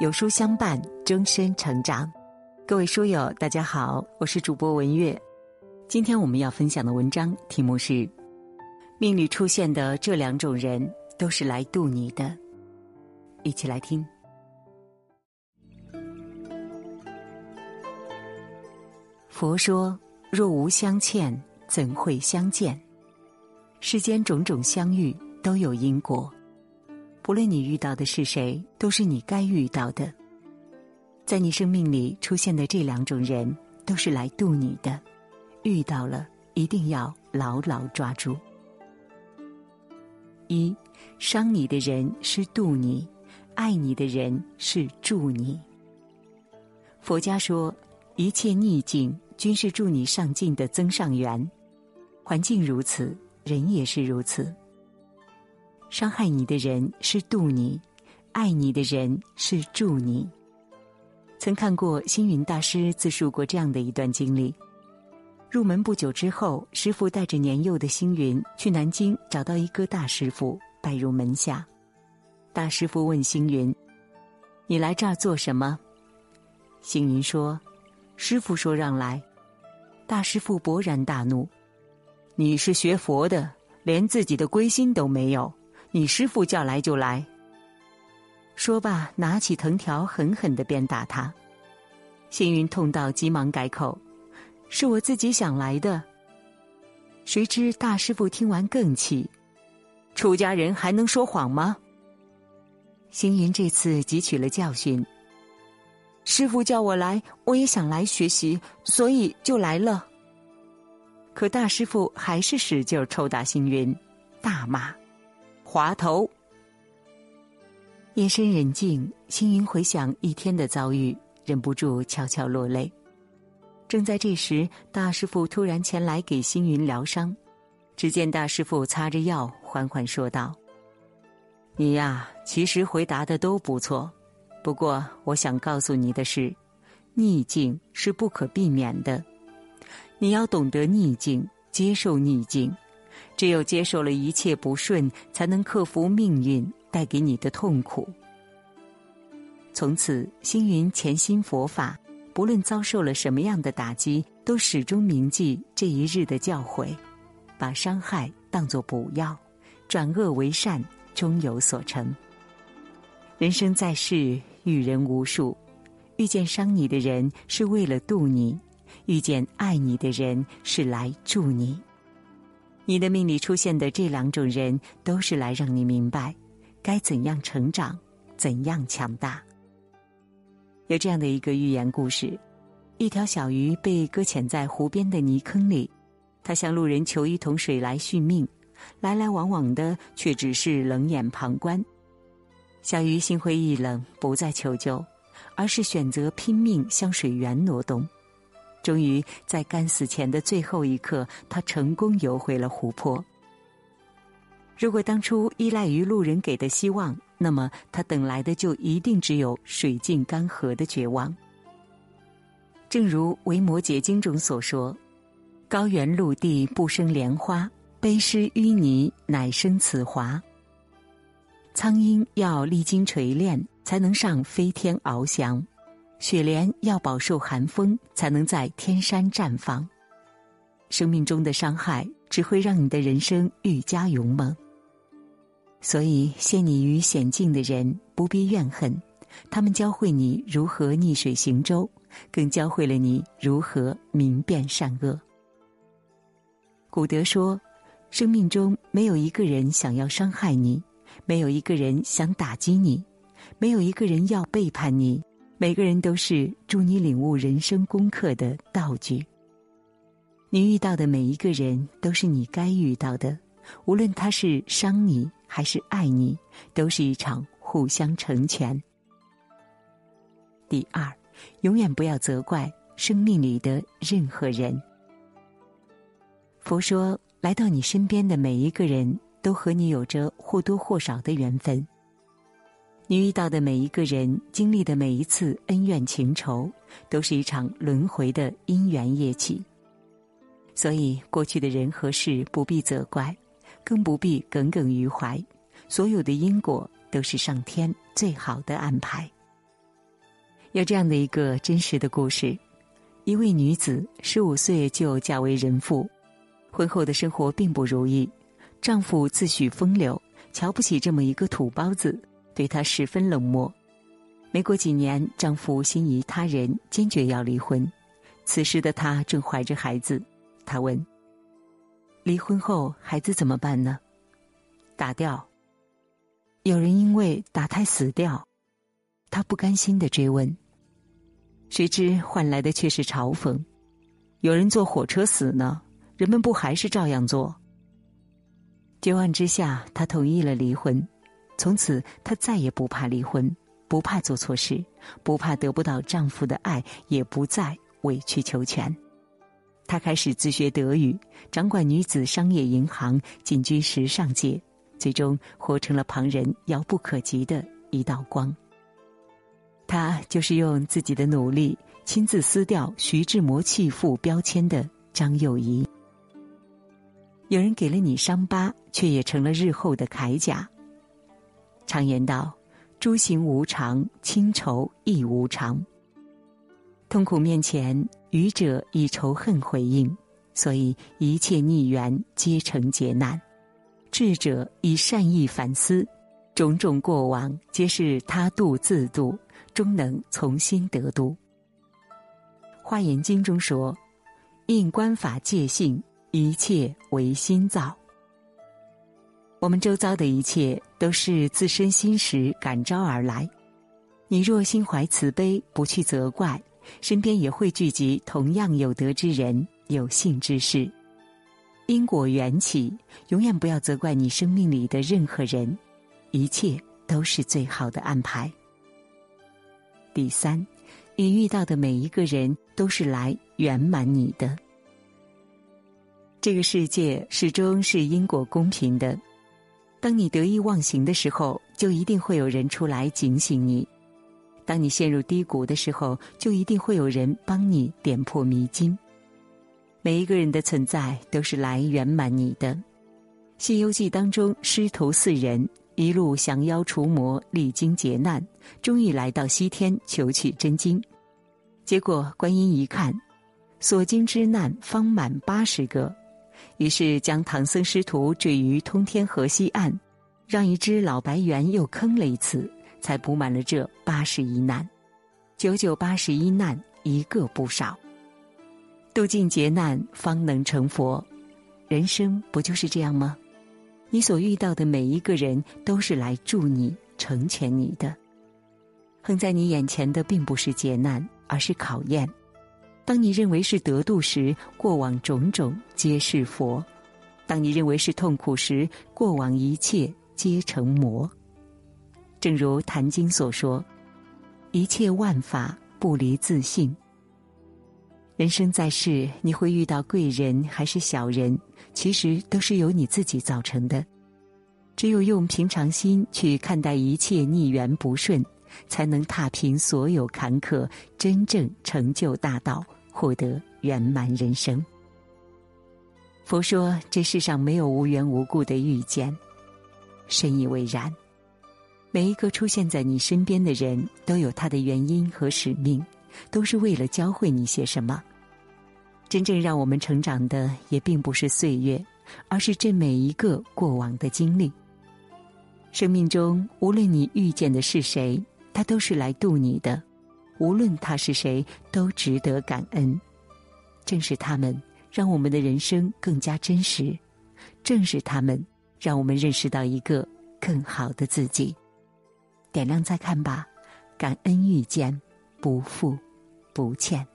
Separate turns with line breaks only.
有书相伴，终身成长。各位书友，大家好，我是主播文月。今天我们要分享的文章题目是：命里出现的这两种人，都是来渡你的。一起来听。佛说：若无相欠，怎会相见？世间种种相遇，都有因果。不论你遇到的是谁，都是你该遇到的。在你生命里出现的这两种人，都是来渡你的。遇到了，一定要牢牢抓住。一，伤你的人是渡你，爱你的人是助你。佛家说，一切逆境均是助你上进的增上缘。环境如此，人也是如此。伤害你的人是渡你，爱你的人是助你。曾看过星云大师自述过这样的一段经历：入门不久之后，师傅带着年幼的星云去南京找到一个大师傅，拜入门下。大师傅问星云：“你来这儿做什么？”星云说：“师傅说让来。”大师傅勃然大怒：“你是学佛的，连自己的归心都没有。”你师傅叫来就来。说罢，拿起藤条狠狠的鞭打他。星云痛到急忙改口：“是我自己想来的。”谁知大师傅听完更气：“出家人还能说谎吗？”星云这次汲取了教训。师傅叫我来，我也想来学习，所以就来了。可大师傅还是使劲抽打星云，大骂。滑头。夜深人静，星云回想一天的遭遇，忍不住悄悄落泪。正在这时，大师傅突然前来给星云疗伤。只见大师傅擦着药，缓缓说道：“你呀，其实回答的都不错，不过我想告诉你的是，逆境是不可避免的，你要懂得逆境，接受逆境。”只有接受了一切不顺，才能克服命运带给你的痛苦。从此，星云潜心佛法，不论遭受了什么样的打击，都始终铭记这一日的教诲，把伤害当作补药，转恶为善，终有所成。人生在世，遇人无数，遇见伤你的人是为了渡你，遇见爱你的人是来助你。你的命里出现的这两种人，都是来让你明白，该怎样成长，怎样强大。有这样的一个寓言故事：一条小鱼被搁浅在湖边的泥坑里，它向路人求一桶水来续命，来来往往的却只是冷眼旁观。小鱼心灰意冷，不再求救，而是选择拼命向水源挪动。终于在干死前的最后一刻，他成功游回了湖泊。如果当初依赖于路人给的希望，那么他等来的就一定只有水尽干涸的绝望。正如《维摩诘经》中所说：“高原陆地不生莲花，悲湿淤泥乃生此华。”苍鹰要历经锤炼，才能上飞天翱翔。雪莲要饱受寒风，才能在天山绽放。生命中的伤害只会让你的人生愈加勇猛。所以，陷你于险境的人不必怨恨，他们教会你如何逆水行舟，更教会了你如何明辨善恶。古德说：“生命中没有一个人想要伤害你，没有一个人想打击你，没有一个人要背叛你。”每个人都是助你领悟人生功课的道具。你遇到的每一个人都是你该遇到的，无论他是伤你还是爱你，都是一场互相成全。第二，永远不要责怪生命里的任何人。佛说，来到你身边的每一个人都和你有着或多或少的缘分。你遇到的每一个人，经历的每一次恩怨情仇，都是一场轮回的因缘业起。所以，过去的人和事不必责怪，更不必耿耿于怀。所有的因果都是上天最好的安排。有这样的一个真实的故事：一位女子十五岁就嫁为人妇，婚后的生活并不如意，丈夫自诩风流，瞧不起这么一个土包子，对她十分冷漠。没过几年，丈夫心仪他人，坚决要离婚。此时的她正怀着孩子，她问：“离婚后孩子怎么办呢？”打掉。有人因为打胎死掉，她不甘心的追问。谁知换来的却是嘲讽。有人坐火车死呢，人们不还是照样做？绝望之下，她同意了离婚。从此，她再也不怕离婚，不怕做错事，不怕得不到丈夫的爱，也不再委曲求全。她开始自学德语，掌管女子商业银行，进军时尚界，最终活成了旁人遥不可及的一道光。他就是用自己的努力亲自撕掉徐志摩弃妇标签的张幼仪。有人给了你伤疤，却也成了日后的铠甲。常言道：“诸行无常，清愁亦无常。”痛苦面前，愚者以仇恨回应，所以一切逆缘皆成劫难；智者以善意反思，种种过往皆是他度自度。终能从心得度。华严经中说：“应观法界性，一切唯心造。”我们周遭的一切都是自身心识感召而来。你若心怀慈悲，不去责怪，身边也会聚集同样有德之人、有幸之事。因果缘起，永远不要责怪你生命里的任何人，一切都是最好的安排。第三，你遇到的每一个人都是来圆满你的。这个世界始终是因果公平的。当你得意忘形的时候，就一定会有人出来警醒你；当你陷入低谷的时候，就一定会有人帮你点破迷津。每一个人的存在都是来圆满你的。《西游记》当中，师徒四人。一路降妖除魔，历经劫难，终于来到西天求取真经。结果观音一看，所经之难方满八十个，于是将唐僧师徒坠于通天河西岸，让一只老白猿又坑了一次，才补满了这八十一难。九九八十一难，一个不少。渡尽劫难，方能成佛。人生不就是这样吗？你所遇到的每一个人，都是来助你、成全你的。横在你眼前的，并不是劫难，而是考验。当你认为是得度时，过往种种皆是佛；当你认为是痛苦时，过往一切皆成魔。正如《坛经》所说：“一切万法不离自性。”人生在世，你会遇到贵人还是小人，其实都是由你自己造成的。只有用平常心去看待一切逆缘不顺，才能踏平所有坎坷，真正成就大道，获得圆满人生。佛说，这世上没有无缘无故的遇见，深以为然。每一个出现在你身边的人，都有他的原因和使命，都是为了教会你些什么。真正让我们成长的，也并不是岁月，而是这每一个过往的经历。生命中，无论你遇见的是谁，他都是来渡你的；无论他是谁，都值得感恩。正是他们，让我们的人生更加真实；正是他们，让我们认识到一个更好的自己。点亮再看吧，感恩遇见，不负不欠。